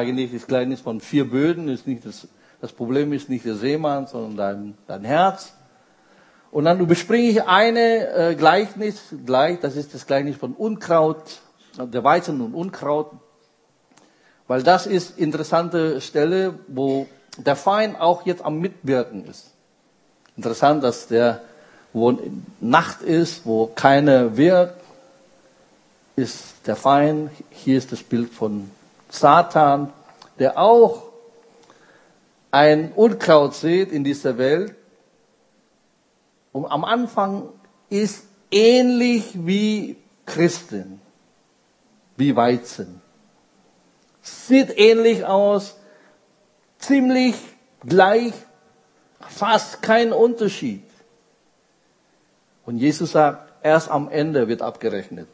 eigentlich das Gleichnis von vier Böden. Ist nicht das, das Problem ist nicht der Seemann, sondern dein, dein Herz. Und dann überspringe ich eine äh, Gleichnis gleich, das ist das Gleichnis von Unkraut, der Weizen und Unkraut. Weil das ist interessante Stelle, wo der Feind auch jetzt am Mitwirken ist. Interessant, dass der, wo Nacht ist, wo keiner wirkt, ist der Feind. Hier ist das Bild von Satan, der auch ein Unkraut sieht in dieser Welt. Und am Anfang ist ähnlich wie Christen, wie Weizen. Sieht ähnlich aus, ziemlich gleich, fast kein Unterschied. Und Jesus sagt, erst am Ende wird abgerechnet.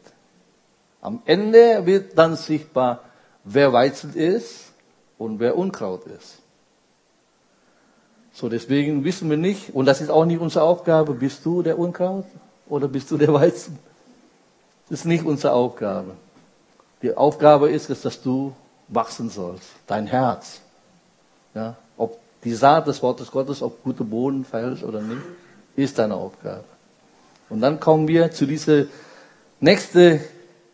Am Ende wird dann sichtbar, wer Weizen ist und wer Unkraut ist. So, deswegen wissen wir nicht, und das ist auch nicht unsere Aufgabe, bist du der Unkraut oder bist du der Weizen? Das ist nicht unsere Aufgabe. Die Aufgabe ist es, dass du wachsen sollst, dein Herz. Ja, ob die Saat des Wortes Gottes auf gute Boden fällt oder nicht, ist deine Aufgabe. Und dann kommen wir zu dieser nächste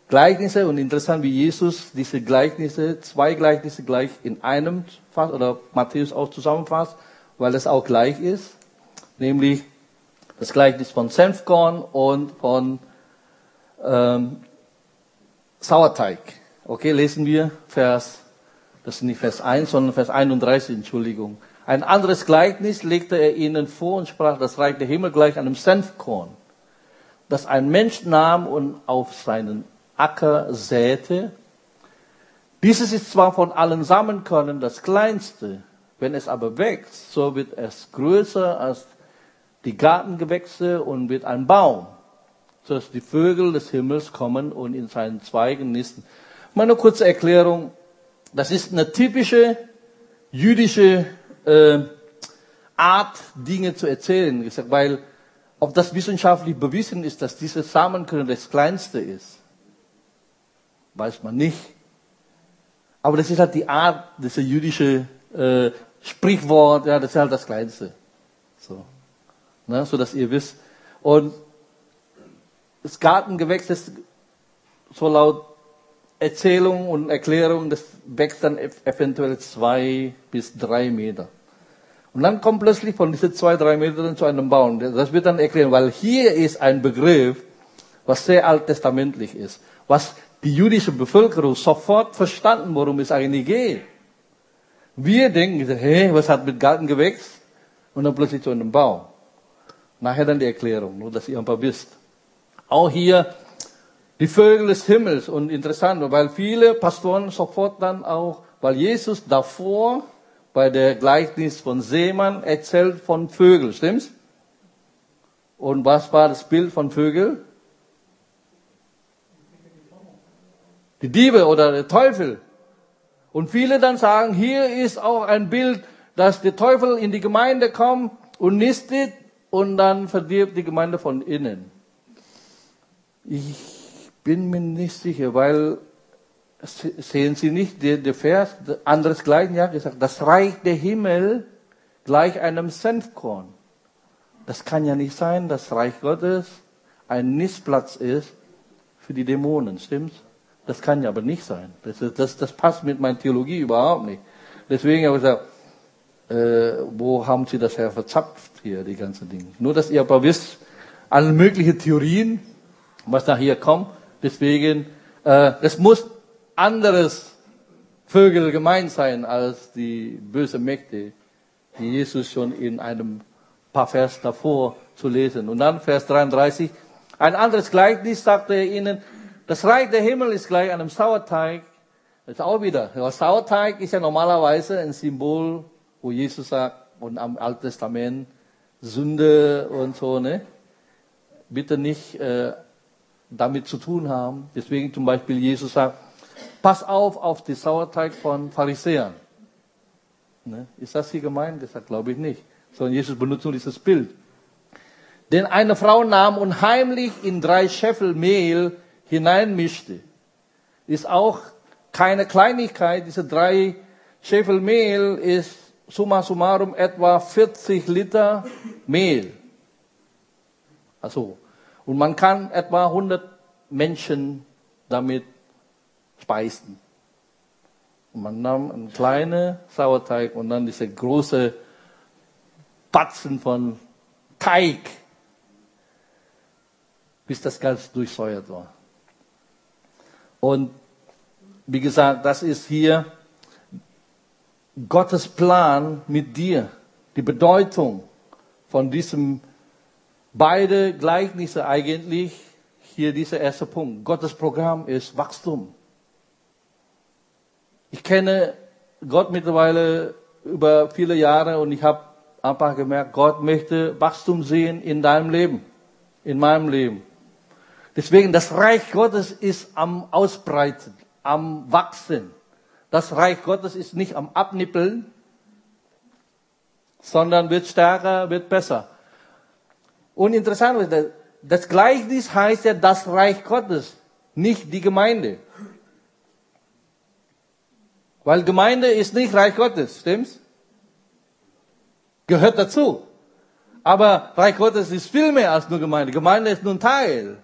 Gleichnisse und interessant, wie Jesus diese Gleichnisse, zwei Gleichnisse gleich in einem fasst oder Matthäus auch zusammenfasst, weil es auch gleich ist, nämlich das Gleichnis von Senfkorn und von ähm, Sauerteig. Okay, lesen wir Vers, das ist nicht Vers 1, sondern Vers 31, Entschuldigung. Ein anderes Gleichnis legte er ihnen vor und sprach, das Reich der Himmel gleich einem Senfkorn, das ein Mensch nahm und auf seinen Acker säte. Dieses ist zwar von allen Samenkörnern das kleinste, wenn es aber wächst, so wird es größer als die Gartengewächse und wird ein Baum, sodass die Vögel des Himmels kommen und in seinen Zweigen nisten. Meine kurze Erklärung. Das ist eine typische jüdische äh, Art, Dinge zu erzählen. Weil ob das wissenschaftlich bewiesen ist, dass diese Samenkörner das kleinste ist, weiß man nicht. Aber das ist halt die Art, diese jüdische äh, Sprichwort, ja, das ist halt das Kleinste. So. Ne, so dass ihr wisst. Und das Gartengewächs ist so laut Erzählung und Erklärung, das wächst dann eventuell zwei bis drei Meter. Und dann kommt plötzlich von diesen zwei, drei Metern zu einem Baum. Das wird dann erklären, weil hier ist ein Begriff, was sehr alttestamentlich ist, was die jüdische Bevölkerung sofort verstanden, worum es eigentlich geht. Wir denken, hey, was hat mit Gartengewächs? Und dann plötzlich zu einem Baum. Nachher dann die Erklärung, nur dass ihr ein paar wisst. Auch hier die Vögel des Himmels und interessant, weil viele Pastoren sofort dann auch, weil Jesus davor bei der Gleichnis von Seemann erzählt von Vögeln, stimmt's? Und was war das Bild von Vögeln? Die Diebe oder der Teufel. Und viele dann sagen, hier ist auch ein Bild, dass der Teufel in die Gemeinde kommt und nistet und dann verdirbt die Gemeinde von innen. Ich bin mir nicht sicher, weil sehen Sie nicht, der Vers, anderes gleichen ja gesagt, das Reich der Himmel gleich einem Senfkorn. Das kann ja nicht sein, dass Reich Gottes ein Nistplatz ist für die Dämonen, stimmt's? Das kann ja aber nicht sein. Das, das, das passt mit meiner Theologie überhaupt nicht. Deswegen habe ich gesagt, äh, wo haben Sie das her verzapft hier, die ganzen Dinge? Nur, dass ihr aber wisst, alle möglichen Theorien, was da hier kommt. Deswegen, äh, es muss anderes Vögel gemeint sein als die böse Mächte, die Jesus schon in einem paar Vers davor zu lesen. Und dann Vers 33, ein anderes Gleichnis sagte er ihnen, das Reich der Himmel ist gleich einem Sauerteig. Das ist auch wieder. Der Sauerteig ist ja normalerweise ein Symbol, wo Jesus sagt, und am Alten Testament, Sünde und so, ne? Bitte nicht äh, damit zu tun haben. Deswegen zum Beispiel Jesus sagt, pass auf auf den Sauerteig von Pharisäern. Ne? Ist das hier gemeint? Das glaube ich nicht. Sondern Jesus benutzt nur dieses Bild. Denn eine Frau nahm und heimlich in drei Scheffel Mehl hineinmischte. Ist auch keine Kleinigkeit. Diese drei Scheffel Mehl ist summa summarum etwa 40 Liter Mehl. Also, und man kann etwa 100 Menschen damit speisen. Und man nahm einen kleinen Sauerteig und dann diese große Batzen von Teig, bis das ganz durchsäuert war. Und wie gesagt, das ist hier Gottes Plan mit dir. Die Bedeutung von diesem beide Gleichnisse eigentlich, hier dieser erste Punkt. Gottes Programm ist Wachstum. Ich kenne Gott mittlerweile über viele Jahre und ich habe einfach gemerkt, Gott möchte Wachstum sehen in deinem Leben, in meinem Leben. Deswegen, das Reich Gottes ist am Ausbreiten, am Wachsen. Das Reich Gottes ist nicht am Abnippeln, sondern wird stärker, wird besser. Und interessant ist, das Gleichnis heißt ja das Reich Gottes, nicht die Gemeinde. Weil Gemeinde ist nicht Reich Gottes, stimmt's? Gehört dazu. Aber Reich Gottes ist viel mehr als nur Gemeinde. Gemeinde ist nur ein Teil.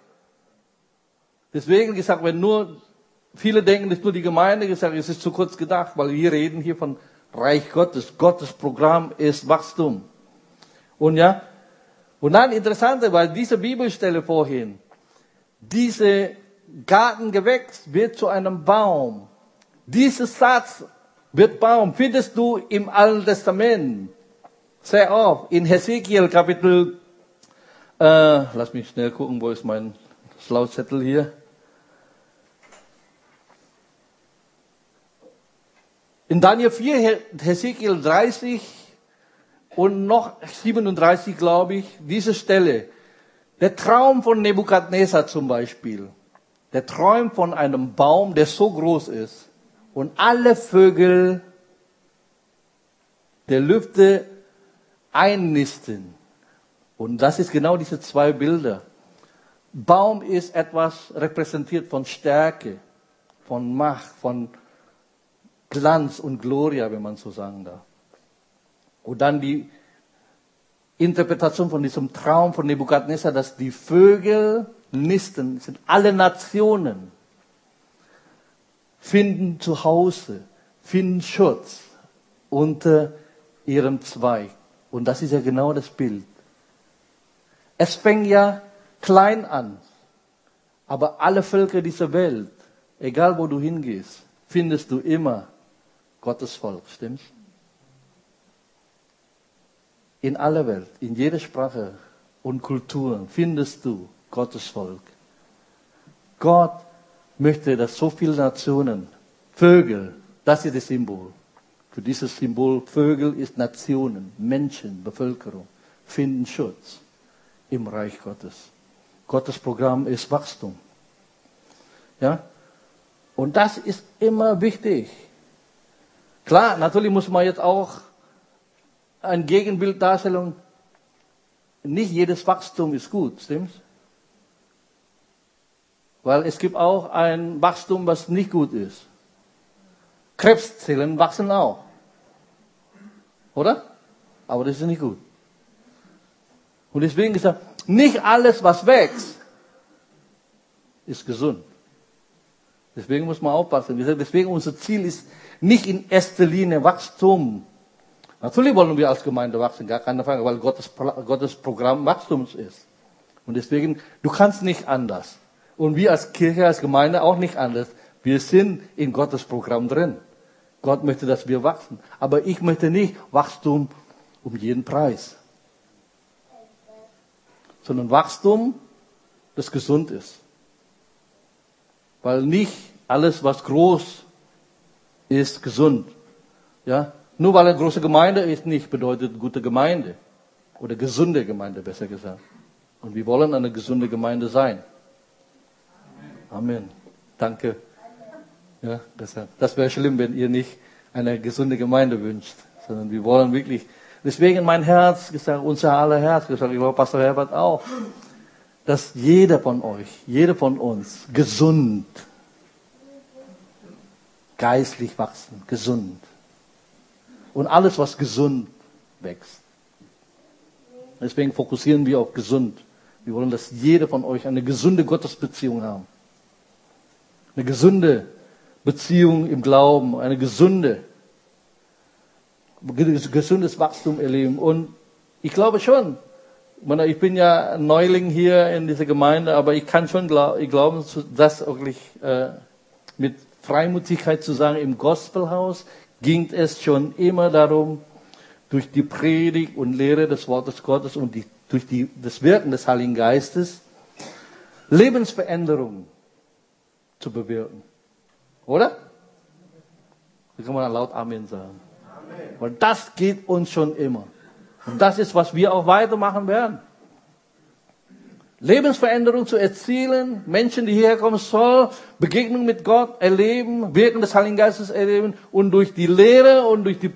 Deswegen gesagt, wenn nur viele denken, ist nur die Gemeinde, gesagt, es ist zu kurz gedacht, weil wir reden hier von Reich Gottes. Gottes Programm ist Wachstum. Und ja, und dann interessante, weil diese Bibelstelle vorhin, diese Gartengewächs wird zu einem Baum. Dieser Satz wird Baum, findest du im Alten Testament sehr oft. In Hesekiel Kapitel, äh, lass mich schnell gucken, wo ist mein Schlauzettel hier. In Daniel 4, Hesekiel 30 und noch 37, glaube ich, diese Stelle. Der Traum von Nebukadnezar zum Beispiel. Der träumt von einem Baum, der so groß ist und alle Vögel der Lüfte einnisten. Und das ist genau diese zwei Bilder. Baum ist etwas repräsentiert von Stärke, von Macht, von Glanz und Gloria, wenn man so sagen darf. Und dann die Interpretation von diesem Traum von Nebukadnezar, dass die Vögel nisten, sind alle Nationen, finden zu Hause, finden Schutz unter ihrem Zweig. Und das ist ja genau das Bild. Es fängt ja klein an, aber alle Völker dieser Welt, egal wo du hingehst, findest du immer Gottes Volk, stimmt's? In aller Welt, in jeder Sprache und Kultur findest du Gottes Volk. Gott möchte, dass so viele Nationen, Vögel, das ist das Symbol. Für dieses Symbol Vögel ist Nationen, Menschen, Bevölkerung, finden Schutz im Reich Gottes. Gottes Programm ist Wachstum. Ja? Und das ist immer wichtig. Klar, natürlich muss man jetzt auch ein Gegenbild darstellen. Nicht jedes Wachstum ist gut, stimmt's? Weil es gibt auch ein Wachstum, was nicht gut ist. Krebszellen wachsen auch. Oder? Aber das ist nicht gut. Und deswegen gesagt, nicht alles, was wächst, ist gesund. Deswegen muss man aufpassen. Deswegen unser Ziel ist nicht in erster Linie Wachstum. Natürlich wollen wir als Gemeinde wachsen, gar keine Frage, weil Gottes, Gottes Programm Wachstums ist. Und deswegen, du kannst nicht anders. Und wir als Kirche, als Gemeinde auch nicht anders. Wir sind in Gottes Programm drin. Gott möchte, dass wir wachsen. Aber ich möchte nicht Wachstum um jeden Preis. Sondern Wachstum, das gesund ist. Weil nicht alles, was groß ist, gesund. Ja? Nur weil eine große Gemeinde ist, nicht bedeutet gute Gemeinde. Oder gesunde Gemeinde, besser gesagt. Und wir wollen eine gesunde Gemeinde sein. Amen. Danke. Ja, deshalb. Das wäre schlimm, wenn ihr nicht eine gesunde Gemeinde wünscht, sondern wir wollen wirklich. Deswegen mein Herz gesagt, unser aller Herz gesagt, ich glaube Pastor Herbert auch, dass jeder von euch, jeder von uns gesund geistlich wachsen, gesund. Und alles, was gesund wächst. Deswegen fokussieren wir auf gesund. Wir wollen, dass jeder von euch eine gesunde Gottesbeziehung haben. Eine gesunde Beziehung im Glauben, eine gesunde, gesundes Wachstum erleben. Und ich glaube schon, ich bin ja Neuling hier in dieser Gemeinde, aber ich kann schon glauben, dass wirklich äh, mit Freimutigkeit zu sagen, im Gospelhaus ging es schon immer darum, durch die Predigt und Lehre des Wortes Gottes und die, durch die, das Wirken des Heiligen Geistes Lebensveränderungen zu bewirken. Oder? Da kann man laut Amen sagen. Amen. Weil das geht uns schon immer. Und das ist, was wir auch weitermachen werden. Lebensveränderung zu erzielen, Menschen, die hierher kommen sollen, Begegnung mit Gott erleben, Wirken des Heiligen Geistes erleben und durch die Lehre und durch die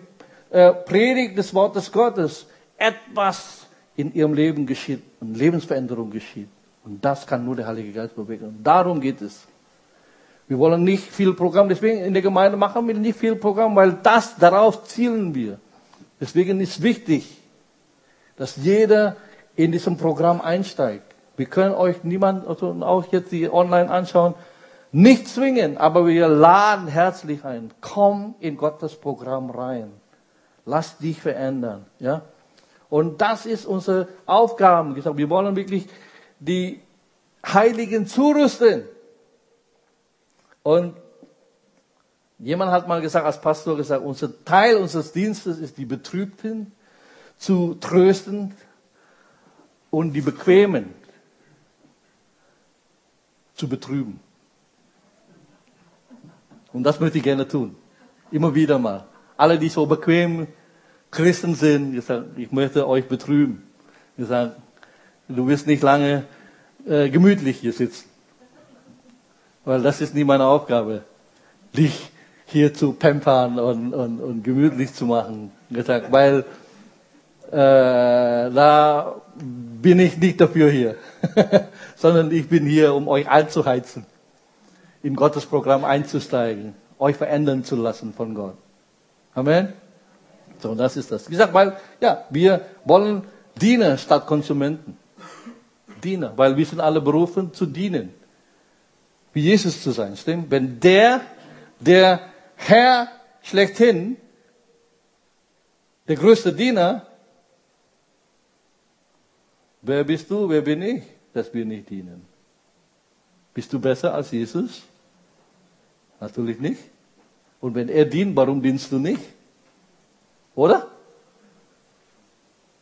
äh, Predigt des Wortes Gottes etwas in ihrem Leben geschieht und Lebensveränderung geschieht. Und das kann nur der Heilige Geist bewegen. Und darum geht es. Wir wollen nicht viel Programm, deswegen in der Gemeinde machen wir nicht viel Programm, weil das, darauf zielen wir. Deswegen ist wichtig, dass jeder in diesem Programm einsteigt. Wir können euch niemand, also auch jetzt die online anschauen, nicht zwingen, aber wir laden herzlich ein. Komm in Gottes Programm rein. Lass dich verändern, ja. Und das ist unsere Aufgabe. Wir wollen wirklich die Heiligen zurüsten. Und jemand hat mal gesagt, als Pastor gesagt, unser Teil unseres Dienstes ist die Betrübten zu trösten und die Bequemen zu betrüben. Und das möchte ich gerne tun. Immer wieder mal. Alle, die so bequem Christen sind, ich, sage, ich möchte euch betrüben. Ich sage, du wirst nicht lange äh, gemütlich hier sitzen. Weil das ist nie meine Aufgabe, dich hier zu pampern und, und, und gemütlich zu machen. Gesagt, weil äh, da bin ich nicht dafür hier, sondern ich bin hier, um euch einzuheizen, in Gottes Programm einzusteigen, euch verändern zu lassen von Gott. Amen. So, das ist das. Wie gesagt, weil, ja, wir wollen Diener statt Konsumenten. Diener, weil wir sind alle berufen zu dienen wie Jesus zu sein. Stimmt? Wenn der, der Herr schlechthin, der größte Diener, wer bist du, wer bin ich, dass wir nicht dienen? Bist du besser als Jesus? Natürlich nicht. Und wenn er dient, warum dienst du nicht? Oder?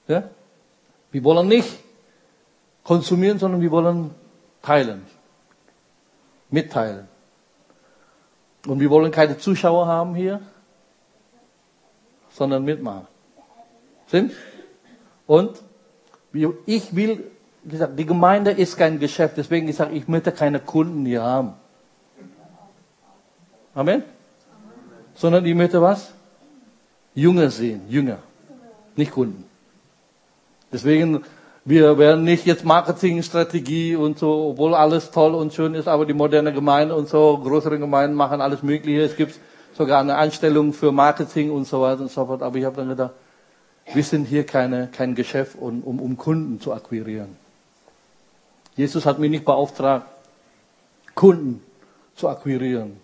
Ja? Wir wollen nicht konsumieren, sondern wir wollen teilen mitteilen. Und wir wollen keine Zuschauer haben hier, sondern mitmachen. Stimmt? Und ich will, gesagt, die Gemeinde ist kein Geschäft, deswegen ich sage, ich möchte keine Kunden hier haben. Amen? Sondern ich möchte was? Jünger sehen, Jünger, nicht Kunden. Deswegen wir werden nicht jetzt Marketingstrategie und so, obwohl alles toll und schön ist, aber die moderne Gemeinde und so, größere Gemeinden machen alles Mögliche. Es gibt sogar eine Einstellung für Marketing und so weiter und so fort. Aber ich habe dann gedacht, wir sind hier keine, kein Geschäft, um, um, um Kunden zu akquirieren. Jesus hat mich nicht beauftragt, Kunden zu akquirieren.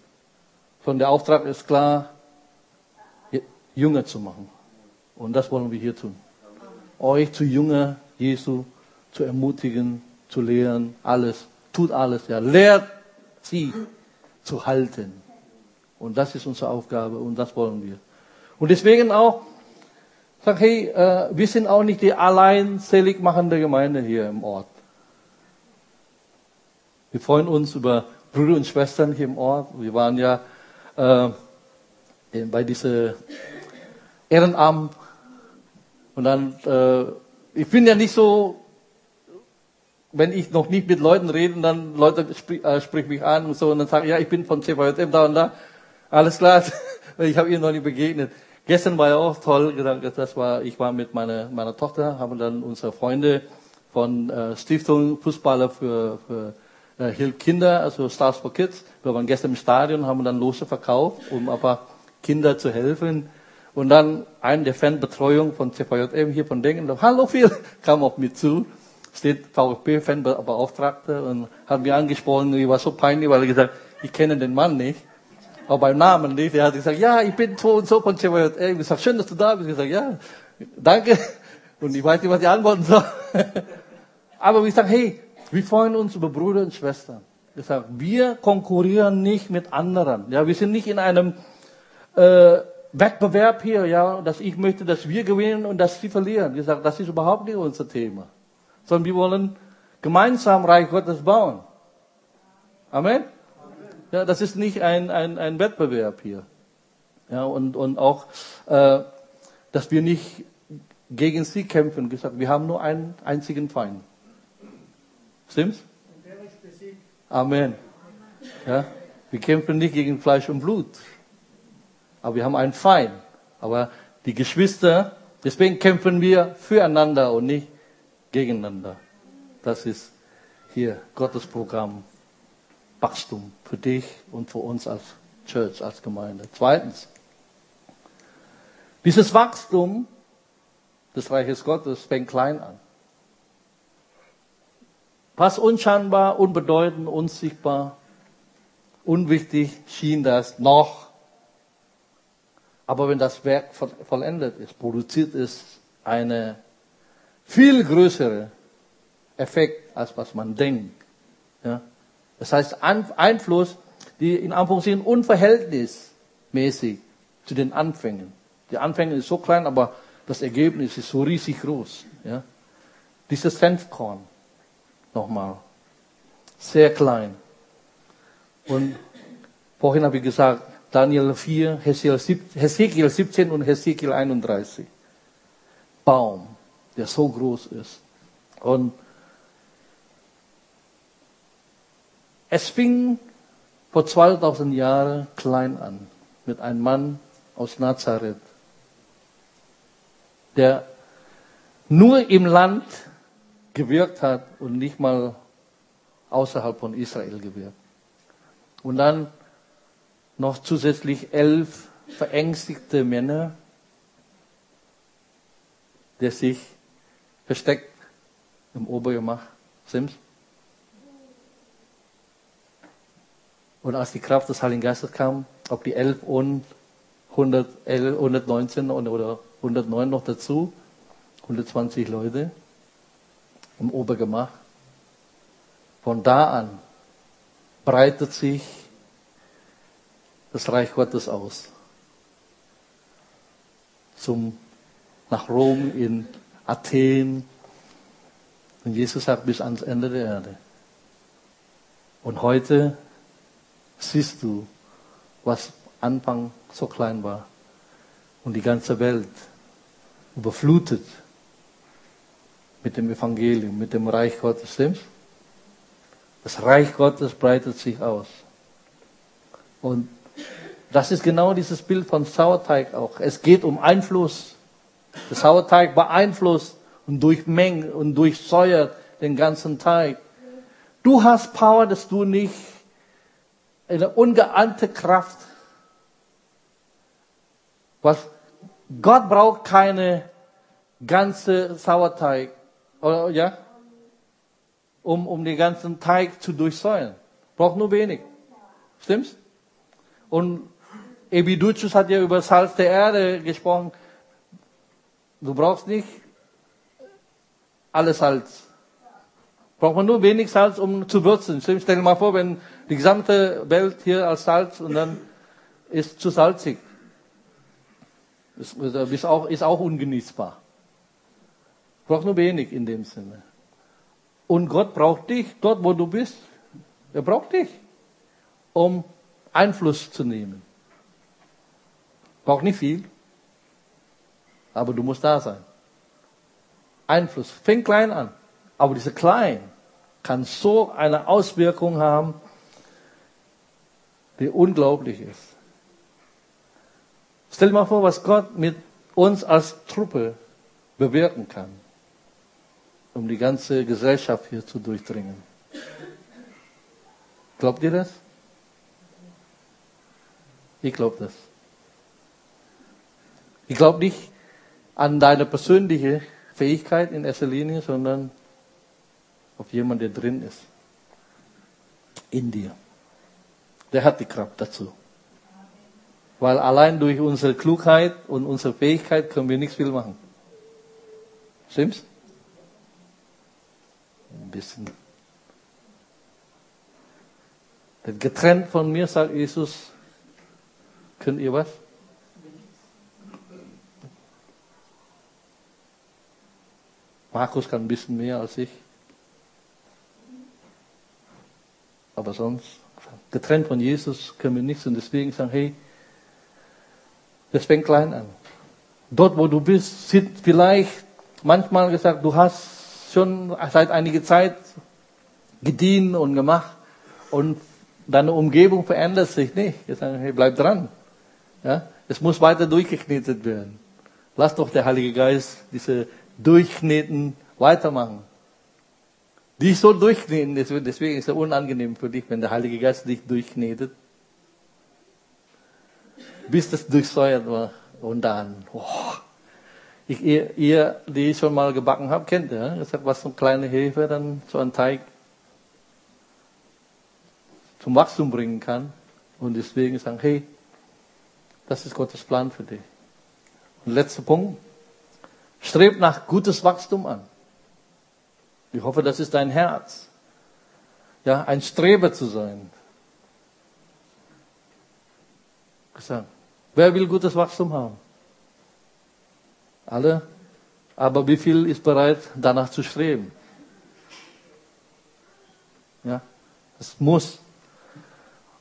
Sondern der Auftrag ist klar, Jünger zu machen. Und das wollen wir hier tun. Euch zu Jünger Jesu zu ermutigen, zu lehren, alles, tut alles, ja, lehrt sie zu halten. Und das ist unsere Aufgabe und das wollen wir. Und deswegen auch, sag, hey, äh, wir sind auch nicht die allein selig machende Gemeinde hier im Ort. Wir freuen uns über Brüder und Schwestern hier im Ort. Wir waren ja äh, bei diesem Ehrenamt und dann äh, ich bin ja nicht so, wenn ich noch nicht mit Leuten rede, dann Leute sprich, äh, sprechen mich an und so und dann sagen, ja, ich bin von CVJM da und da. Alles klar, ich habe ihr noch nicht begegnet. Gestern war ja auch toll, das war, ich war mit meiner, meiner Tochter, haben dann unsere Freunde von äh, Stiftung Fußballer für, für äh, hilft Kinder, also Stars for Kids. Wir waren gestern im Stadion, haben dann Lose verkauft, um aber Kinder zu helfen. Und dann ein der Fanbetreuung von CVJM hier von Denken, hallo Phil, kam auf mich zu, steht VfB-Fanbeauftragte und hat mir angesprochen, ich war so peinlich, weil er gesagt, ich kenne den Mann nicht, aber beim Namen nicht. Er hat gesagt, ja, ich bin so und so von CVJM. Ich gesagt, schön, dass du da bist. Ich gesagt, ja, danke. Und ich weiß nicht, was ich antworten soll. aber ich sage, hey, wir freuen uns über Brüder und Schwestern. Ich sage, wir konkurrieren nicht mit anderen. Ja, wir sind nicht in einem äh, Wettbewerb hier, ja, dass ich möchte, dass wir gewinnen und dass sie verlieren. Ich sage, das ist überhaupt nicht unser Thema. Sondern wir wollen gemeinsam Reich Gottes bauen. Amen? Ja, das ist nicht ein, ein, ein Wettbewerb hier. Ja, und, und auch, äh, dass wir nicht gegen sie kämpfen. Gesagt, wir haben nur einen einzigen Feind. Stimmt's? Amen. Ja, wir kämpfen nicht gegen Fleisch und Blut. Aber wir haben einen Feind. Aber die Geschwister, deswegen kämpfen wir füreinander und nicht gegeneinander. Das ist hier Gottes Programm. Wachstum für dich und für uns als Church, als Gemeinde. Zweitens, dieses Wachstum des Reiches Gottes fängt klein an. Fast unscheinbar, unbedeutend, unsichtbar, unwichtig schien das noch. Aber wenn das Werk vollendet ist, produziert es eine viel größere Effekt, als was man denkt. Ja? Das heißt, Einfluss, die in Anführungszeichen unverhältnismäßig zu den Anfängen. Die Anfänge ist so klein, aber das Ergebnis ist so riesig groß. Ja? Dieses Senfkorn nochmal. Sehr klein. Und vorhin habe ich gesagt, Daniel 4, Hesekiel 17 und Hesekiel 31. Baum, der so groß ist. Und es fing vor 2000 Jahren klein an mit einem Mann aus Nazareth, der nur im Land gewirkt hat und nicht mal außerhalb von Israel gewirkt. Und dann noch zusätzlich elf verängstigte Männer, der sich versteckt im Obergemach Sims. Und als die Kraft des Heiligen Geistes kam, ob die elf und 111, 119 oder 109 noch dazu, 120 Leute, im Obergemach. Von da an breitet sich das Reich Gottes aus. Zum, nach Rom, in Athen. Und Jesus sagt bis ans Ende der Erde. Und heute siehst du, was Anfang so klein war und die ganze Welt überflutet mit dem Evangelium, mit dem Reich Gottes. Stimmt's? Das Reich Gottes breitet sich aus. Und das ist genau dieses Bild von Sauerteig auch. Es geht um Einfluss. Der Sauerteig beeinflusst und durchmengt und durchsäuert den ganzen Teig. Du hast Power, dass du nicht eine ungeahnte Kraft. Was Gott braucht keine ganze Sauerteig. Oder, ja? Um, um den ganzen Teig zu durchsäuern. Braucht nur wenig. Stimmt's? Und Ebiducus hat ja über Salz der Erde gesprochen. Du brauchst nicht alles Salz. Braucht man nur wenig Salz, um zu würzen. Stell dir mal vor, wenn die gesamte Welt hier als Salz und dann ist zu salzig. Ist auch, ist auch ungenießbar. Braucht nur wenig in dem Sinne. Und Gott braucht dich dort, wo du bist. Er braucht dich, um Einfluss zu nehmen. Braucht nicht viel, aber du musst da sein. Einfluss. Fängt klein an. Aber dieser klein kann so eine Auswirkung haben, die unglaublich ist. Stell dir mal vor, was Gott mit uns als Truppe bewirken kann um die ganze Gesellschaft hier zu durchdringen. Glaubt ihr das? Ich glaube das. Ich glaube nicht an deine persönliche Fähigkeit in erster Linie, sondern auf jemanden, der drin ist. In dir. Der hat die Kraft dazu. Weil allein durch unsere Klugheit und unsere Fähigkeit können wir nichts viel machen. Stimmt's? Ein bisschen. Denn getrennt von mir, sagt Jesus, könnt ihr was? Markus kann ein bisschen mehr als ich. Aber sonst, getrennt von Jesus, können wir nichts. Und deswegen sagen, hey, das fängt klein an. Dort, wo du bist, sind vielleicht manchmal gesagt, du hast schon seit einiger Zeit gedient und gemacht und deine Umgebung verändert sich nicht. Jetzt sagen, hey, bleib dran. Ja? Es muss weiter durchgeknetet werden. Lass doch der Heilige Geist diese Durchkneten weitermachen. Dich so durchkneten, deswegen ist es unangenehm für dich, wenn der Heilige Geist dich durchknetet. Bis das durchsäuert war. Und dann, oh, ich, ihr, ihr, die schon mal gebacken habt, kennt ihr, das hat was so eine kleine Hefe, dann so ein Teig zum Wachstum bringen kann. Und deswegen sagen, hey, das ist Gottes Plan für dich. Und letzter Punkt. Streb nach gutes Wachstum an. Ich hoffe, das ist dein Herz. Ja, ein Streber zu sein. Wer will gutes Wachstum haben? Alle? Aber wie viel ist bereit, danach zu streben? Ja, das muss.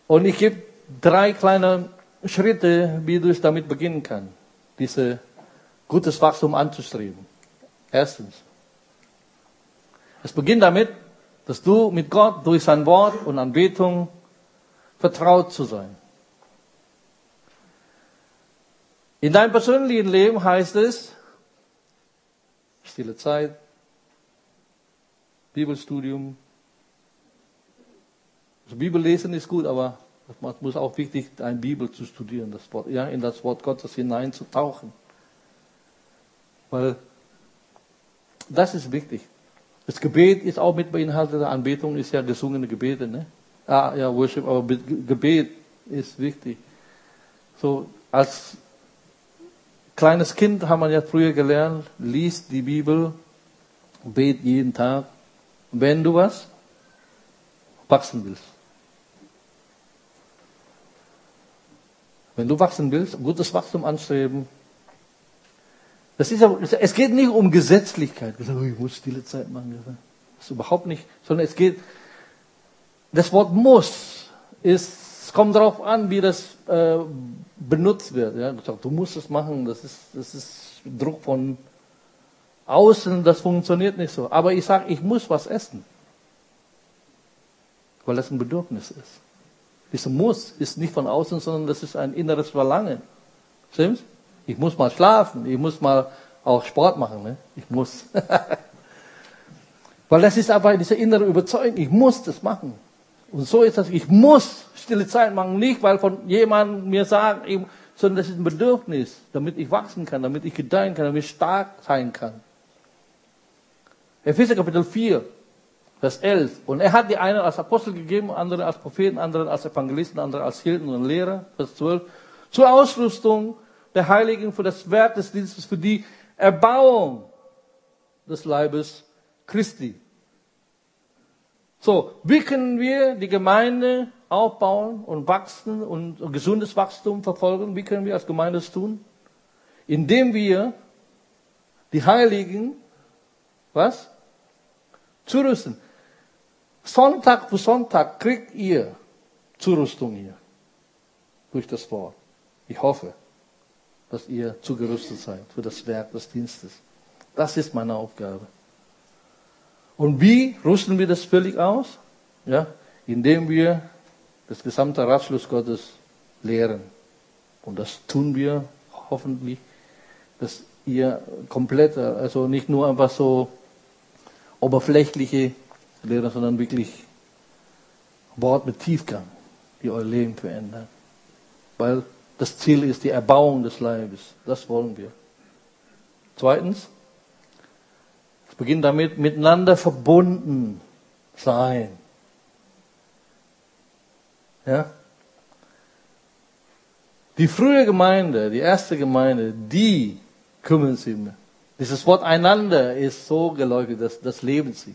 Und ich gebe drei kleine Schritte, wie du es damit beginnen kannst, diese gutes Wachstum anzustreben. Erstens, es beginnt damit, dass du mit Gott durch sein Wort und Anbetung vertraut zu sein. In deinem persönlichen Leben heißt es, stille Zeit, Bibelstudium. Also Bibel lesen ist gut, aber es muss auch wichtig sein, Bibel zu studieren, das Wort, ja, in das Wort Gottes hineinzutauchen. Weil das ist wichtig. Das Gebet ist auch mit beinhaltet, Anbetung ist ja gesungene Gebete, ne? Ah, ja, Worship, aber Gebet ist wichtig. So, als kleines Kind haben wir ja früher gelernt, liest die Bibel, bet jeden Tag, wenn du was wachsen willst. Wenn du wachsen willst, gutes Wachstum anstreben, das ist aber, es geht nicht um Gesetzlichkeit. Ich muss stille Zeit machen. Das ist überhaupt nicht, sondern es geht, das Wort muss ist, es kommt darauf an, wie das äh, benutzt wird. Ja? Du musst es machen, das ist, das ist Druck von außen, das funktioniert nicht so. Aber ich sage, ich muss was essen, weil das ein Bedürfnis ist. Dieser Muss ist nicht von außen, sondern das ist ein inneres Verlangen. Stimmt's? Ich muss mal schlafen, ich muss mal auch Sport machen. Ne? Ich muss. Weil das ist aber diese innere Überzeugung, ich muss das machen. Und so ist das, ich muss stille Zeit machen, nicht weil von jemandem mir sagt, sondern das ist ein Bedürfnis, damit ich wachsen kann, damit ich gedeihen kann, damit ich stark sein kann. Epheser Kapitel 4, Vers 11. Und er hat die einen als Apostel gegeben, andere als Propheten, andere als Evangelisten, andere als Hirten und Lehrer, Vers 12. Zur Ausrüstung der Heiligen für das Werk des Dienstes, für die Erbauung des Leibes Christi. So, wie können wir die Gemeinde aufbauen und wachsen und gesundes Wachstum verfolgen? Wie können wir als Gemeinde es tun? Indem wir die Heiligen, was? Zurüsten. Sonntag für Sonntag kriegt ihr Zurüstung hier. Durch das Wort. Ich hoffe dass ihr zugerüstet seid für das Werk des Dienstes. Das ist meine Aufgabe. Und wie rüsten wir das völlig aus? Ja, indem wir das gesamte Ratschluss Gottes lehren. Und das tun wir hoffentlich, dass ihr komplett, also nicht nur einfach so oberflächliche Lehre, sondern wirklich Wort mit Tiefgang, die euer Leben verändert. Weil das Ziel ist die Erbauung des Leibes. Das wollen wir. Zweitens, es beginnt damit, miteinander verbunden sein. Ja? Die frühe Gemeinde, die erste Gemeinde, die kümmern sich. Dieses Wort einander ist so geläufig, dass das leben sie.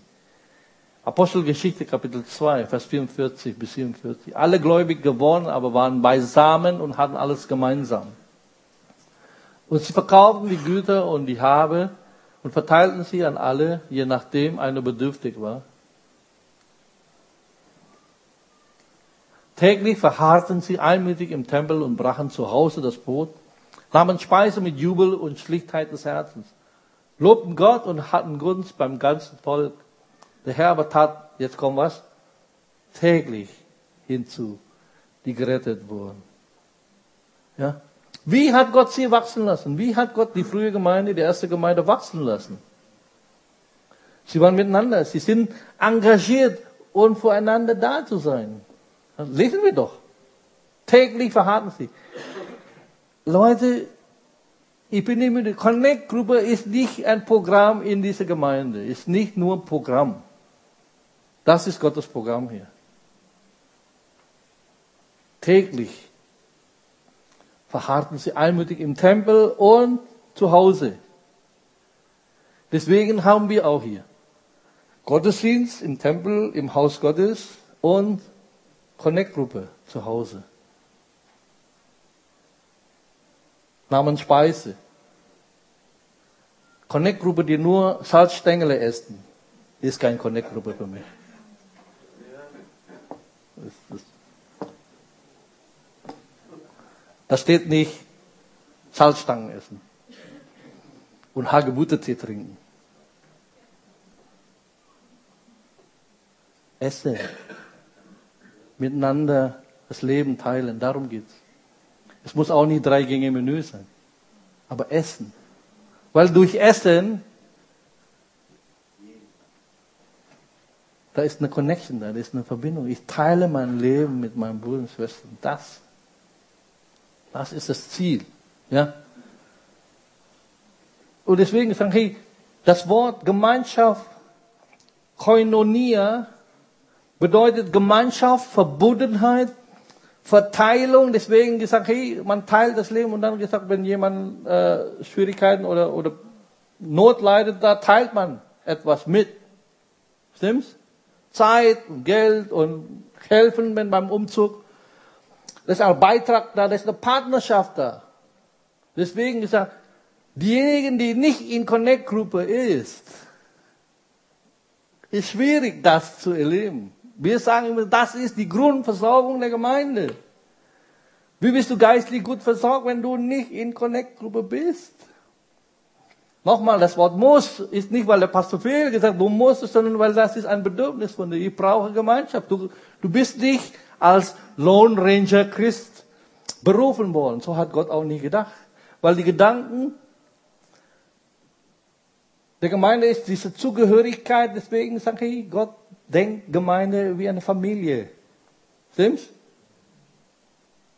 Apostelgeschichte Kapitel 2, Vers 44 bis 47. Alle gläubig geworden, aber waren beisammen und hatten alles gemeinsam. Und sie verkauften die Güter und die Habe und verteilten sie an alle, je nachdem einer bedürftig war. Täglich verharrten sie einmütig im Tempel und brachen zu Hause das Brot, nahmen Speise mit Jubel und Schlichtheit des Herzens, lobten Gott und hatten Gunst beim ganzen Volk. Der Herr aber tat, jetzt kommt was, täglich hinzu, die gerettet wurden. Ja? Wie hat Gott sie wachsen lassen? Wie hat Gott die frühe Gemeinde, die erste Gemeinde wachsen lassen? Sie waren miteinander, sie sind engagiert und voreinander da zu sein. lesen wir doch. Täglich verharrten sie. Leute, ich bin nicht mit Connect-Gruppe ist nicht ein Programm in dieser Gemeinde, ist nicht nur ein Programm. Das ist Gottes Programm hier. Täglich verharrten sie einmütig im Tempel und zu Hause. Deswegen haben wir auch hier Gottesdienst im Tempel, im Haus Gottes und Connect-Gruppe zu Hause. Namens Speise. Connect-Gruppe, die nur Salzstängel essen, ist kein Connect-Gruppe für mich. Da steht nicht Salzstangen essen und Hagebuttertee trinken. Essen. Miteinander das Leben teilen, darum geht's. Es muss auch nicht drei Gänge Menü sein. Aber Essen. Weil durch Essen Da ist eine Connection da, da ist eine Verbindung. Ich teile mein Leben mit meinen Brüdern und Schwestern. Das, das ist das Ziel. Ja? Und deswegen sagen, hey, das Wort Gemeinschaft, Koinonia, bedeutet Gemeinschaft, Verbundenheit, Verteilung. Deswegen gesagt, hey, man teilt das Leben und dann gesagt, wenn jemand äh, Schwierigkeiten oder, oder Not leidet, da teilt man etwas mit. Stimmt's? Zeit und Geld und helfen beim Umzug. Das ist ein Beitrag da, das ist eine Partnerschaft da. Deswegen gesagt, diejenigen, die nicht in Connect-Gruppe ist, ist schwierig, das zu erleben. Wir sagen immer, das ist die Grundversorgung der Gemeinde. Wie bist du geistlich gut versorgt, wenn du nicht in Connect-Gruppe bist? Nochmal, das Wort muss ist nicht, weil der Pastor Fehl gesagt du musst sondern weil das ist ein Bedürfnis von dir. Ich brauche Gemeinschaft. Du, du bist nicht als Lone Ranger Christ berufen worden. So hat Gott auch nie gedacht. Weil die Gedanken der Gemeinde ist diese Zugehörigkeit. Deswegen sage ich, Gott denkt Gemeinde wie eine Familie. Stimmt's?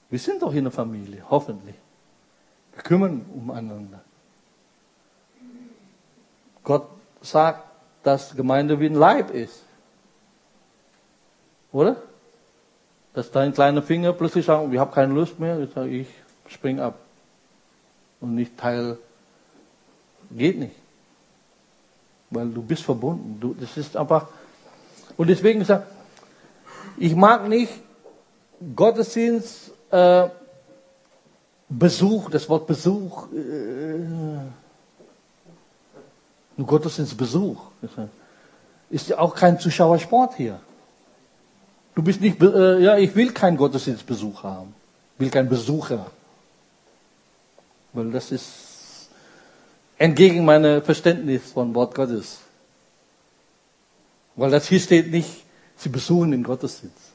Wir sind doch in einer Familie, hoffentlich. Wir kümmern umeinander. Gott sagt, dass Gemeinde wie ein Leib ist. Oder? Dass dein kleiner Finger plötzlich sagt, ich habe keine Lust mehr, ich sage, ich spring ab. Und nicht Teil, geht nicht. Weil du bist verbunden. Du, das ist einfach, und deswegen sagt, ich mag nicht Gottesdienst, äh, Besuch, das Wort Besuch, äh, ein Gottesdienstbesuch. Ist ja auch kein Zuschauersport hier. Du bist nicht, äh, ja, ich will keinen Gottesdienstbesuch haben. Will keinen Besucher. Weil das ist entgegen meinem Verständnis von Wort Gottes. Weil das hier steht nicht, sie besuchen den Gottesdienst.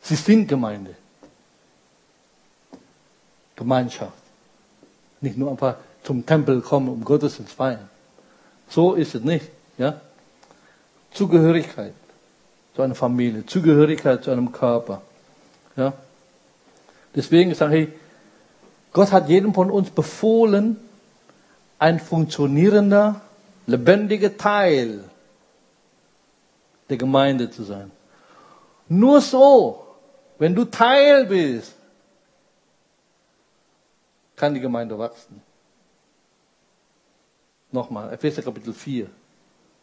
Sie sind Gemeinde. Gemeinschaft. Nicht nur einfach zum Tempel kommen, um Gottesdienst feiern. So ist es nicht. Ja? Zugehörigkeit. zu einer Familie, Zugehörigkeit zu einem Körper. Ja? Deswegen sage ich, Gott hat jedem von uns befohlen, ein funktionierender, lebendiger Teil der Gemeinde zu sein. Nur so, wenn du Teil bist, kann die Gemeinde wachsen. Nochmal, Epheser Kapitel 4,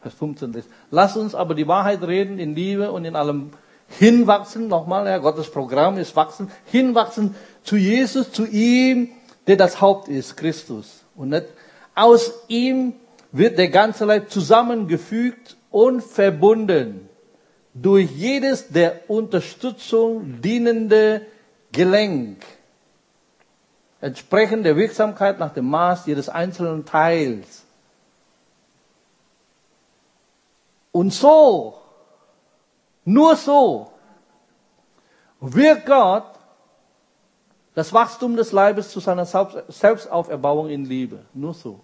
Vers 15. Lass uns aber die Wahrheit reden in Liebe und in allem hinwachsen. Nochmal, ja, Gottes Programm ist wachsen. Hinwachsen zu Jesus, zu ihm, der das Haupt ist, Christus. Und nicht aus ihm wird der ganze Leib zusammengefügt und verbunden durch jedes der Unterstützung dienende Gelenk, entsprechend der Wirksamkeit nach dem Maß jedes einzelnen Teils. Und so, nur so, wird Gott das Wachstum des Leibes zu seiner Selbstauferbauung in Liebe. Nur so.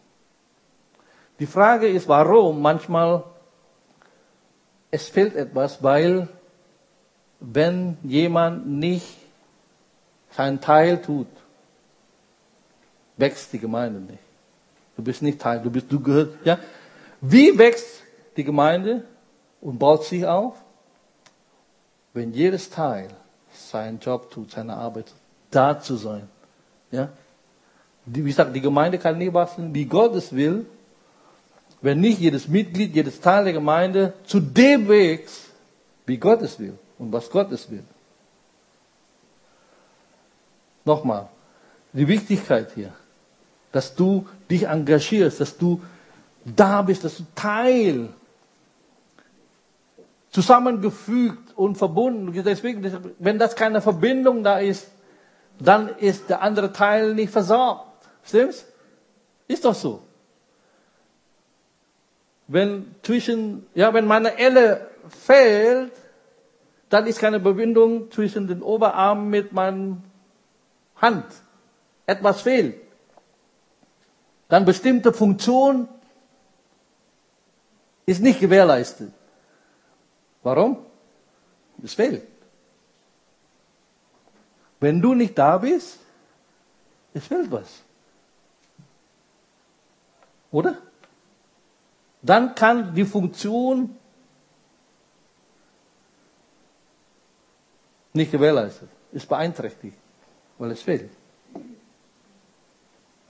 Die Frage ist, warum manchmal es fehlt etwas, weil wenn jemand nicht seinen Teil tut, wächst die Gemeinde nicht. Du bist nicht Teil, du bist, du gehörst, ja. Wie wächst die Gemeinde und baut sich auf? Wenn jedes Teil seinen Job tut, seine Arbeit, da zu sein, ja. wie gesagt, die Gemeinde kann nie wachsen, wie Gott es will, wenn nicht jedes Mitglied, jedes Teil der Gemeinde zu dem wächst, wie Gott es will und was Gott es will. Nochmal, die Wichtigkeit hier, dass du dich engagierst, dass du da bist, dass du Teil, zusammengefügt und verbunden. Deswegen, wenn das keine Verbindung da ist, dann ist der andere Teil nicht versorgt. Stimmt's? Ist doch so wenn zwischen, ja, wenn meine Elle fehlt, dann ist keine Verbindung zwischen den Oberarmen mit meinem Hand. Etwas fehlt. Dann bestimmte Funktion ist nicht gewährleistet. Warum? Es fehlt. Wenn du nicht da bist, es fehlt was. Oder? dann kann die Funktion nicht gewährleistet, ist beeinträchtigt, weil es fehlt.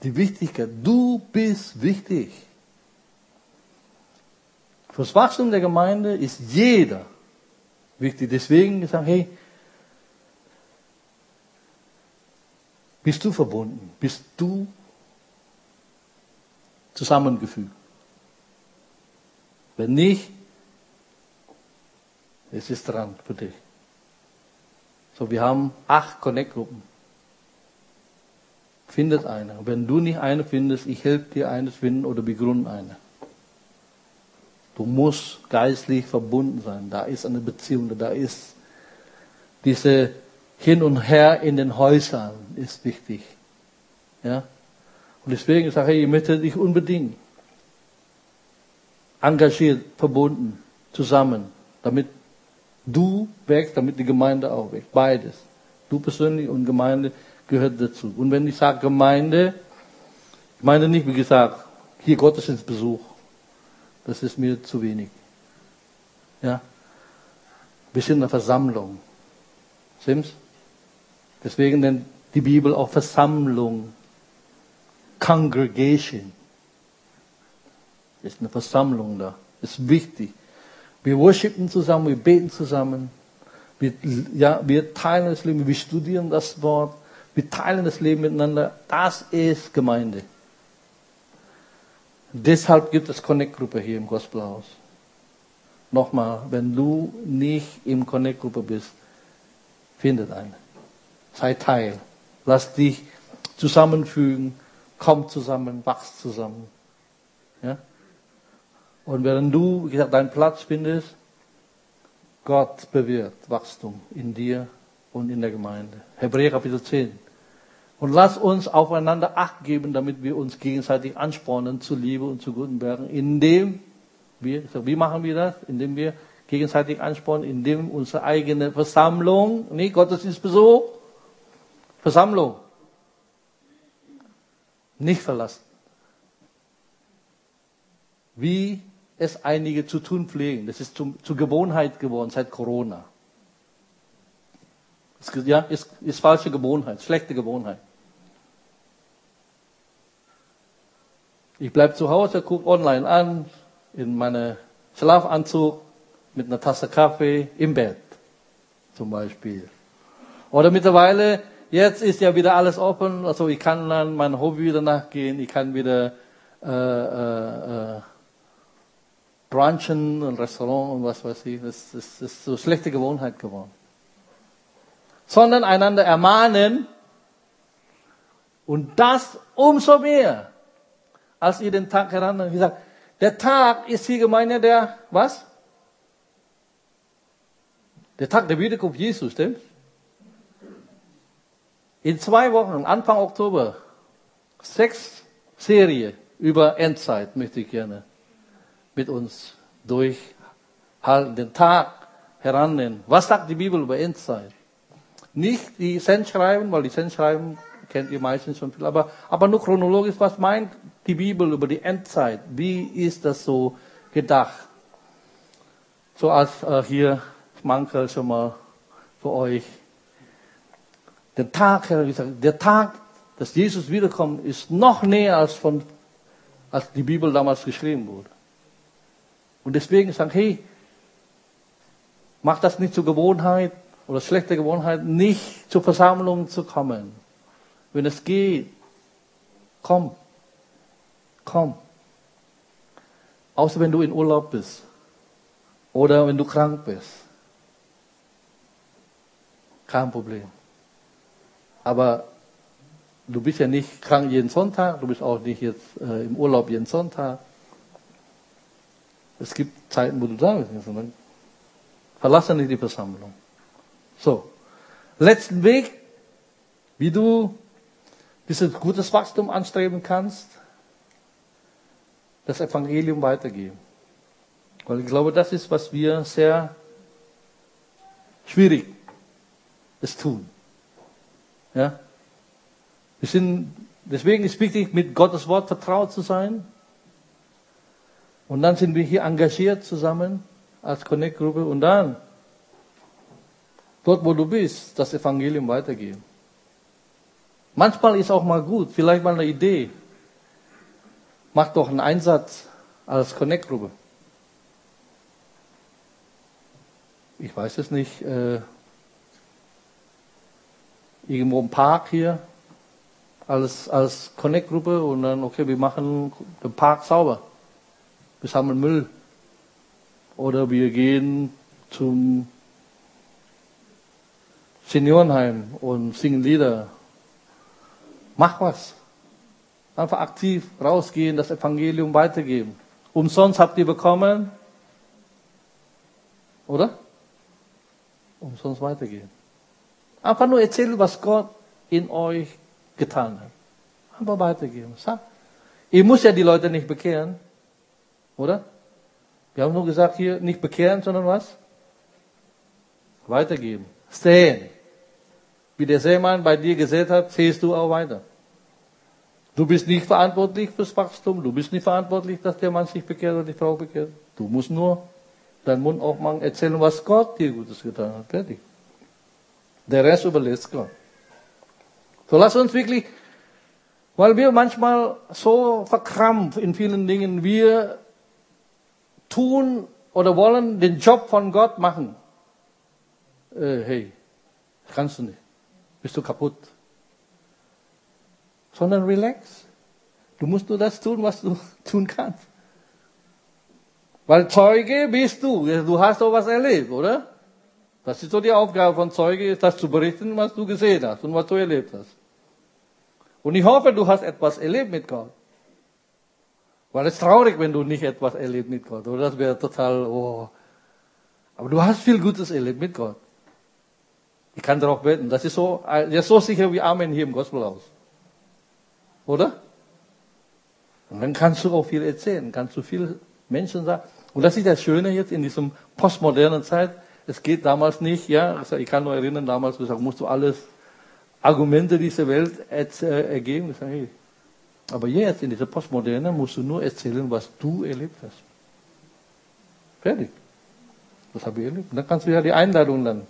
Die Wichtigkeit, du bist wichtig. Fürs Wachstum der Gemeinde ist jeder wichtig. Deswegen gesagt, hey, bist du verbunden? Bist du zusammengefügt? Wenn nicht, es ist dran für dich. So, wir haben acht Connect-Gruppen. Findet eine. Wenn du nicht eine findest, ich helfe dir eine finden oder begründen eine. Du musst geistlich verbunden sein. Da ist eine Beziehung, da ist diese Hin und Her in den Häusern ist wichtig. Ja? Und deswegen sage ich, ich möchte dich unbedingt engagiert, verbunden, zusammen, damit du wächst, damit die Gemeinde auch wächst. Beides. Du persönlich und Gemeinde gehört dazu. Und wenn ich sage Gemeinde, ich meine nicht, wie gesagt, hier Gottesdienstbesuch. Das ist mir zu wenig. Ja? Wir sind eine Versammlung. Stimmt's? Deswegen nennt die Bibel auch Versammlung. Congregation ist eine Versammlung da. Ist wichtig. Wir worshipen zusammen, wir beten zusammen. Wir, ja, wir teilen das Leben, wir studieren das Wort, wir teilen das Leben miteinander. Das ist Gemeinde. Deshalb gibt es Connect-Gruppe hier im Gospelhaus. Nochmal, wenn du nicht im Connect-Gruppe bist, findet eine. Sei Teil. Lass dich zusammenfügen. Komm zusammen, wachs zusammen. Ja? Und während du, wie gesagt, deinen Platz findest, Gott bewirkt Wachstum in dir und in der Gemeinde. Hebräer Kapitel 10. Und lass uns aufeinander Acht geben, damit wir uns gegenseitig anspornen zu Liebe und zu guten Werken, indem wir, wie machen wir das? Indem wir gegenseitig anspornen, indem unsere eigene Versammlung, nicht Gottesdienstbesuch, Versammlung, nicht verlassen. Wie es einige zu tun pflegen. Das ist zum, zur Gewohnheit geworden seit Corona. Ist, ja, ist, ist falsche Gewohnheit, schlechte Gewohnheit. Ich bleibe zu Hause, gucke online an, in meinem Schlafanzug, mit einer Tasse Kaffee im Bett, zum Beispiel. Oder mittlerweile, jetzt ist ja wieder alles offen, also ich kann dann mein Hobby wieder nachgehen, ich kann wieder äh, äh, äh, brunchen und Restaurant und was weiß ich. Das, das, das ist so schlechte Gewohnheit geworden. Sondern einander ermahnen und das umso mehr als ihr den Tag heran und gesagt, der Tag ist die Gemeinde der, was? Der Tag der Wiederkunft Jesus, stimmt? In zwei Wochen, Anfang Oktober, sechs Serie über Endzeit möchte ich gerne mit uns durchhalten, den Tag herannehmen. Was sagt die Bibel über Endzeit? Nicht die Sendschreiben, weil die Sendschreiben kennt ihr meistens schon viel, aber, aber nur chronologisch, was meint die Bibel über die Endzeit? Wie ist das so gedacht? So als äh, hier Mankel schon mal für euch. Der Tag, der Tag, dass Jesus wiederkommt, ist noch näher als von, als die Bibel damals geschrieben wurde. Und deswegen sagt, hey, mach das nicht zur Gewohnheit oder schlechte Gewohnheit, nicht zur Versammlung zu kommen. Wenn es geht, komm. Komm. Außer wenn du in Urlaub bist. Oder wenn du krank bist. Kein Problem. Aber du bist ja nicht krank jeden Sonntag, du bist auch nicht jetzt äh, im Urlaub jeden Sonntag. Es gibt Zeiten, wo du da bist. Sondern verlasse nicht die Versammlung. So. Letzten Weg, wie du dieses gutes Wachstum anstreben kannst, das Evangelium weitergeben. Weil ich glaube, das ist, was wir sehr schwierig es tun. Ja? Wir sind, deswegen ist es wichtig, mit Gottes Wort vertraut zu sein. Und dann sind wir hier engagiert zusammen als Connect-Gruppe und dann, dort wo du bist, das Evangelium weitergeben. Manchmal ist auch mal gut, vielleicht mal eine Idee. Mach doch einen Einsatz als Connect-Gruppe. Ich weiß es nicht. Äh, irgendwo im Park hier als, als Connect-Gruppe und dann, okay, wir machen den Park sauber. Wir sammeln Müll. Oder wir gehen zum Seniorenheim und singen Lieder Mach was. Einfach aktiv rausgehen, das Evangelium weitergeben. Umsonst habt ihr bekommen. Oder? Umsonst weitergehen. Einfach nur erzählen, was Gott in euch getan hat. Einfach weitergeben. Ihr müsst ja die Leute nicht bekehren. Oder? Wir haben nur gesagt, hier nicht bekehren, sondern was? Weitergeben. Sehen. Wie der Seemann bei dir gesät hat, siehst du auch weiter. Du bist nicht verantwortlich fürs Wachstum, du bist nicht verantwortlich, dass der Mann sich bekehrt oder die Frau bekehrt. Du musst nur deinen Mund aufmachen, erzählen, was Gott dir Gutes getan hat. Fertig. Der Rest überlässt Gott. So lass uns wirklich, weil wir manchmal so verkrampft in vielen Dingen, wir tun oder wollen den Job von Gott machen. Äh, hey, kannst du nicht bist du kaputt. Sondern relax. Du musst nur das tun, was du tun kannst. Weil Zeuge bist du. Du hast doch was erlebt, oder? Das ist so die Aufgabe von Zeuge, das zu berichten, was du gesehen hast und was du erlebt hast. Und ich hoffe, du hast etwas erlebt mit Gott. Weil es ist traurig, wenn du nicht etwas erlebt mit Gott. Oder das wäre total, oh. Aber du hast viel Gutes erlebt mit Gott. Ich kann darauf beten. Das ist so, das ist so sicher wie Amen hier im Gospelhaus. Oder? Und dann kannst du auch viel erzählen, kannst du viel Menschen sagen. Und das ist das Schöne jetzt in diesem postmodernen Zeit. Es geht damals nicht, ja, also ich kann nur erinnern, damals gesagt, musst du alles Argumente dieser Welt ergeben. Sage, hey, aber jetzt in dieser Postmoderne musst du nur erzählen, was du erlebt hast. Fertig. Das habe ich erlebt. Und dann kannst du ja die Einladung dann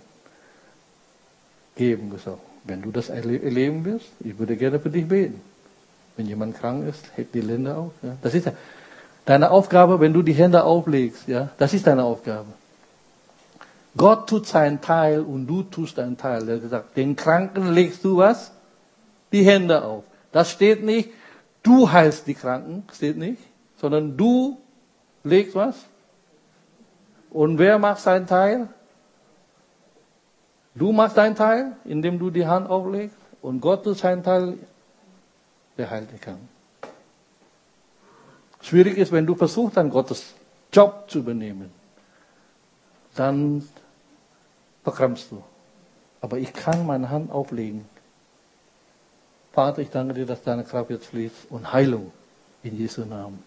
geben, gesagt. Wenn du das erleben wirst, ich würde gerne für dich beten. Wenn jemand krank ist, hebt die Hände auf. Ja. Das ist ja deine Aufgabe, wenn du die Hände auflegst. Ja, das ist deine Aufgabe. Gott tut seinen Teil und du tust deinen Teil. Er hat gesagt, den Kranken legst du was? Die Hände auf. Das steht nicht, du heilst die Kranken, steht nicht, sondern du legst was? Und wer macht seinen Teil? Du machst deinen Teil, indem du die Hand auflegst. Und Gott tut seinen Teil, die Kranken. Schwierig ist, wenn du versuchst, dann Gottes Job zu übernehmen. Dann verkrampfst du. Aber ich kann meine Hand auflegen. Vater, ich danke dir, dass deine Kraft jetzt fließt und Heilung in Jesu Namen.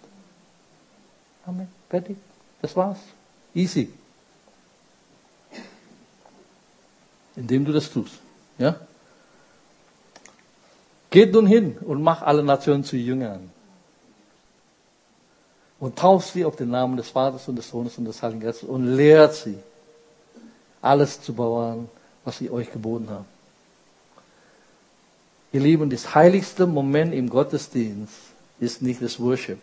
Amen. Fertig. Das war's. Easy. Indem du das tust. Ja? Geht nun hin und mach alle Nationen zu Jüngern. Und tauft sie auf den Namen des Vaters und des Sohnes und des Heiligen Geistes und lehrt sie, alles zu bewahren, was ich euch geboten habe. Ihr Lieben, das heiligste Moment im Gottesdienst ist nicht das Worship,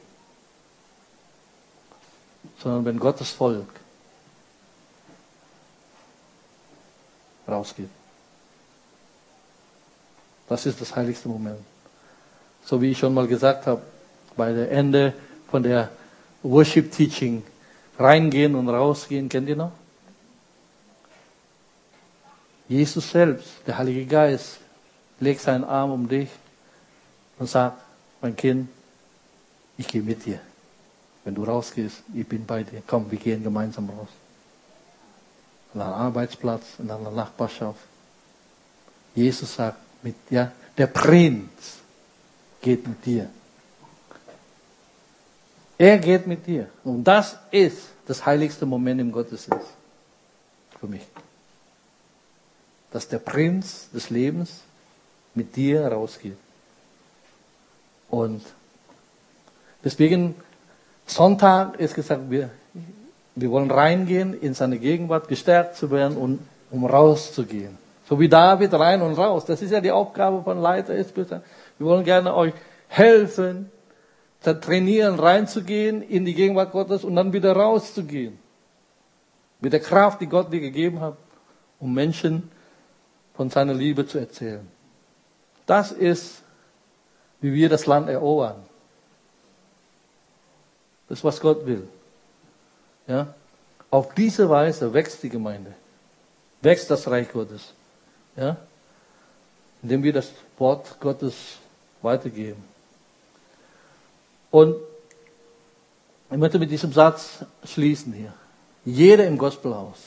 sondern wenn Gottes Volk rausgeht. Das ist das heiligste Moment. So wie ich schon mal gesagt habe, bei der Ende von der Worship Teaching, reingehen und rausgehen, kennt ihr noch? Jesus selbst, der Heilige Geist, legt seinen Arm um dich und sagt, mein Kind, ich gehe mit dir. Wenn du rausgehst, ich bin bei dir. Komm, wir gehen gemeinsam raus. An einem Arbeitsplatz, in einer Nachbarschaft. Jesus sagt, mit, ja, der Prinz geht mit dir. Er geht mit dir. Und das ist das heiligste Moment im Gottesdienst. Für mich dass der Prinz des Lebens mit dir rausgeht. Und deswegen, Sonntag ist gesagt, wir, wir wollen reingehen in seine Gegenwart, gestärkt zu werden und um rauszugehen. So wie David rein und raus. Das ist ja die Aufgabe von Leiter. Wir wollen gerne euch helfen, trainieren, reinzugehen in die Gegenwart Gottes und dann wieder rauszugehen. Mit der Kraft, die Gott dir gegeben hat, um Menschen von seiner Liebe zu erzählen. Das ist, wie wir das Land erobern. Das ist, was Gott will. Ja? Auf diese Weise wächst die Gemeinde. Wächst das Reich Gottes. Ja? Indem wir das Wort Gottes weitergeben. Und ich möchte mit diesem Satz schließen hier. Jeder im Gospelhaus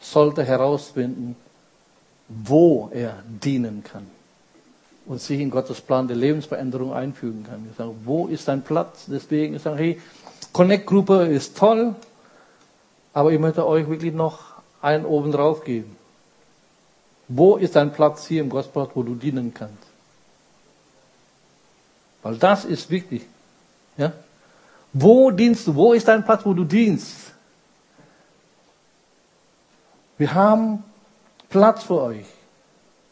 sollte herausfinden, wo er dienen kann und sich in Gottes Plan der Lebensveränderung einfügen kann. Ich sage, wo ist dein Platz? Deswegen ich sage, hey, Connect-Gruppe ist toll, aber ich möchte euch wirklich noch einen oben drauf geben. Wo ist dein Platz hier im Gospel, wo du dienen kannst? Weil das ist wichtig. Ja? Wo dienst du? Wo ist dein Platz, wo du dienst? Wir haben Platz für euch.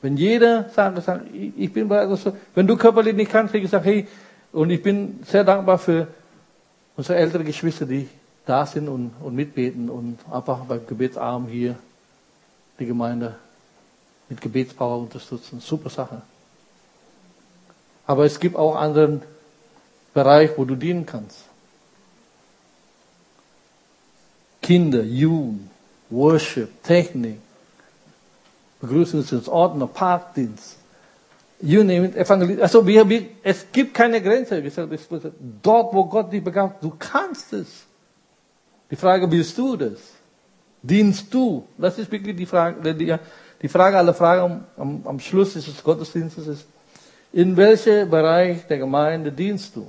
Wenn jeder sagt, sagt ich bin bereit, wenn du körperlich nicht kannst, ich sage, hey, und ich bin sehr dankbar für unsere ältere Geschwister, die da sind und, und mitbeten und einfach beim Gebetsarm hier die Gemeinde mit Gebetspower unterstützen. Super Sache. Aber es gibt auch anderen Bereich, wo du dienen kannst. Kinder, Jugend, Worship, Technik, Begrüßungsdienst, Ordner, Parkdienst. You name it, Evangelist. Also wir, wir, es gibt keine Grenze. Dort, wo Gott dich begabt, du kannst es. Die Frage, willst du das? Dienst du? Das ist wirklich die Frage, die, die Frage aller Fragen am, am Schluss des Gottesdienstes ist, in welchem Bereich der Gemeinde dienst du?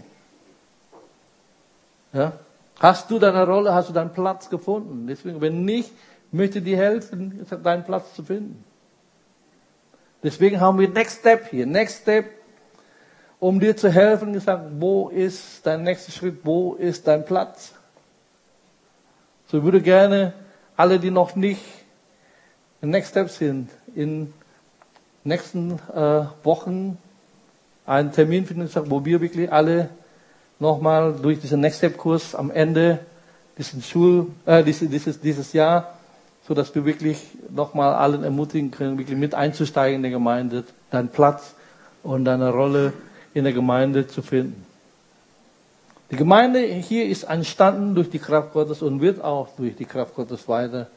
Ja? Hast du deine Rolle, hast du deinen Platz gefunden? Deswegen, wenn nicht, möchte ich dir helfen, deinen Platz zu finden. Deswegen haben wir Next Step hier. Next Step, um dir zu helfen, gesagt, wo ist dein nächster Schritt, wo ist dein Platz? So, ich würde gerne alle, die noch nicht Next Step sind, in nächsten äh, Wochen einen Termin finden, wo wir wirklich alle nochmal durch diesen Next Step Kurs am Ende diesen Schul, äh, dieses, dieses, dieses Jahr, so dass wir wirklich nochmal allen ermutigen können, wirklich mit einzusteigen in der Gemeinde, deinen Platz und deine Rolle in der Gemeinde zu finden. Die Gemeinde hier ist entstanden durch die Kraft Gottes und wird auch durch die Kraft Gottes weiter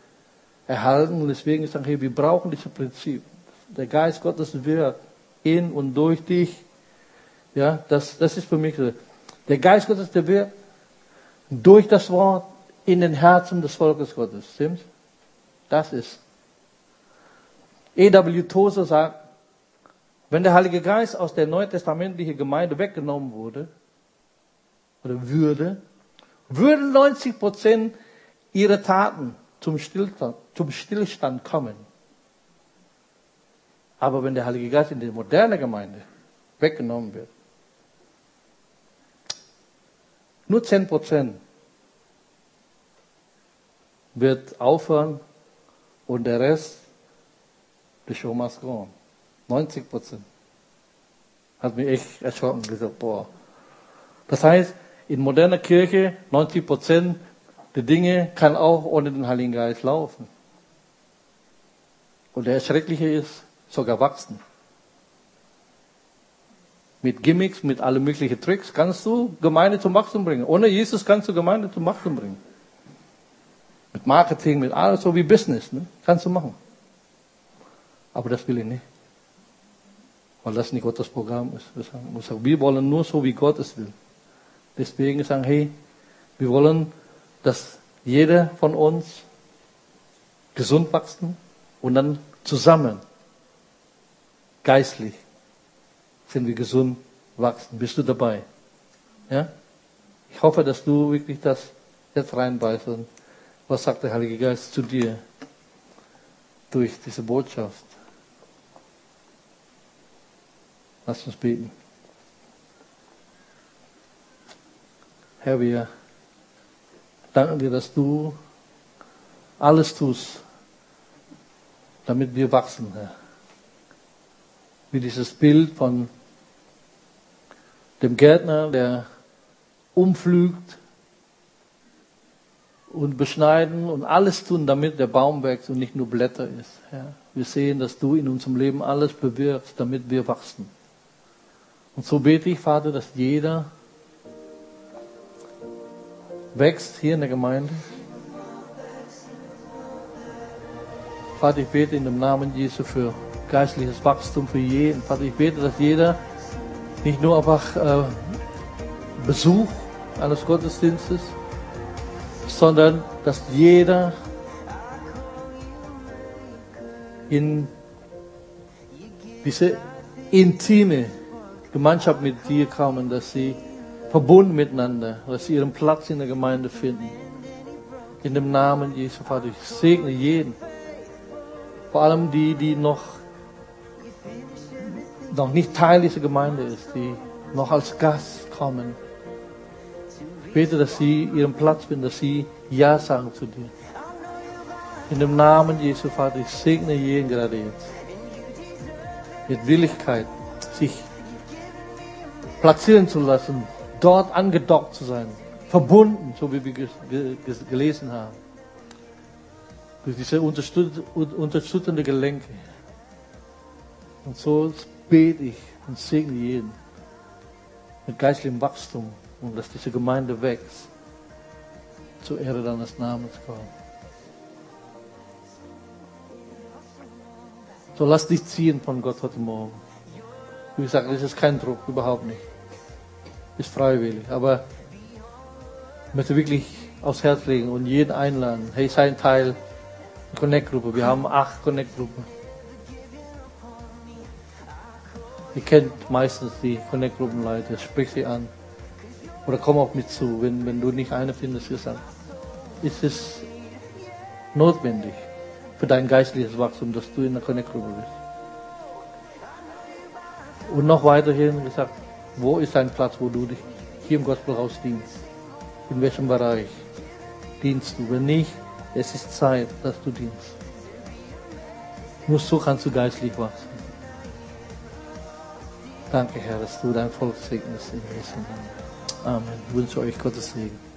erhalten. Und deswegen ist dann hier, wir brauchen dieses Prinzip. Der Geist Gottes wird in und durch dich. Ja, das, das ist für mich so. Der Geist Gottes, der wird durch das Wort in den Herzen des Volkes Gottes. Stimmt's? Das ist. E.W. Tozer sagt, wenn der Heilige Geist aus der neutestamentlichen Gemeinde weggenommen wurde, oder würde, würden 90 Prozent ihrer Taten zum Stillstand, zum Stillstand kommen. Aber wenn der Heilige Geist in die moderne Gemeinde weggenommen wird, nur 10 Prozent wird aufhören und der Rest, the show must go on. 90 Prozent. Hat mich echt erschrocken gesagt, boah. Das heißt, in moderner Kirche 90 Prozent der Dinge kann auch ohne den Heiligen Geist laufen. Und der Schreckliche ist sogar wachsen. Mit Gimmicks, mit allen möglichen Tricks kannst du Gemeinde zum Wachstum bringen. Ohne Jesus kannst du Gemeinde zum Wachstum bringen. Mit Marketing, mit alles so wie Business, ne? kannst du machen. Aber das will ich nicht. Weil das nicht Gottes Programm ist. Wir wollen nur so, wie Gott es will. Deswegen sagen, hey, wir wollen, dass jeder von uns gesund wachsen und dann zusammen, geistlich, sind wir gesund wachsen. Bist du dabei? Ja? Ich hoffe, dass du wirklich das jetzt reinbeißt. Und was sagt der Heilige Geist zu dir durch diese Botschaft? Lass uns beten. Herr, wir danken dir, dass du alles tust, damit wir wachsen, Herr. Wie dieses Bild von dem Gärtner, der umflügt und beschneiden und alles tun, damit der Baum wächst und nicht nur Blätter ist. Herr. Wir sehen, dass du in unserem Leben alles bewirkst, damit wir wachsen. Und so bete ich, Vater, dass jeder wächst hier in der Gemeinde. Vater, ich bete in dem Namen Jesu für geistliches Wachstum für jeden. Vater, ich bete, dass jeder nicht nur einfach äh, Besuch eines Gottesdienstes, sondern dass jeder in diese intime Gemeinschaft mit dir kommen, dass sie verbunden miteinander, dass sie ihren Platz in der Gemeinde finden. In dem Namen Jesu, Vater, ich segne jeden. Vor allem die, die noch, noch nicht Teil dieser Gemeinde ist, die noch als Gast kommen. Ich bete, dass sie ihren Platz finden, dass sie Ja sagen zu dir. In dem Namen Jesu, Vater, ich segne jeden gerade jetzt. Mit Willigkeit, sich platzieren zu lassen dort angedockt zu sein, verbunden, so wie wir gelesen haben, durch diese unterstützende Gelenke. Und so bete ich und segne jeden mit geistlichem Wachstum und dass diese Gemeinde wächst, zur Ehre deines Namens kommt. So lass dich ziehen von Gott heute Morgen. Wie gesagt, das ist kein Druck, überhaupt nicht ist freiwillig. Aber ich möchte wirklich aufs Herz legen und jeden einladen. Hey, sei ein Teil der Connect-Gruppe. Wir haben acht Connect-Gruppen. Ihr kennt meistens die Connect-Gruppenleiter. Sprich sie an. Oder komm auf mich zu, wenn, wenn du nicht eine findest, gesagt, ist es notwendig für dein geistliches Wachstum, dass du in der Connect-Gruppe bist. Und noch weiterhin gesagt, wo ist ein Platz, wo du dich hier im Gospelhaus dienst? In welchem Bereich dienst du? Wenn nicht, es ist Zeit, dass du dienst. Nur so kannst du geistlich wachsen. Danke, Herr, dass du dein Volk segnest in Jesu Namen. Amen. Ich wünsche euch Gottes Segen.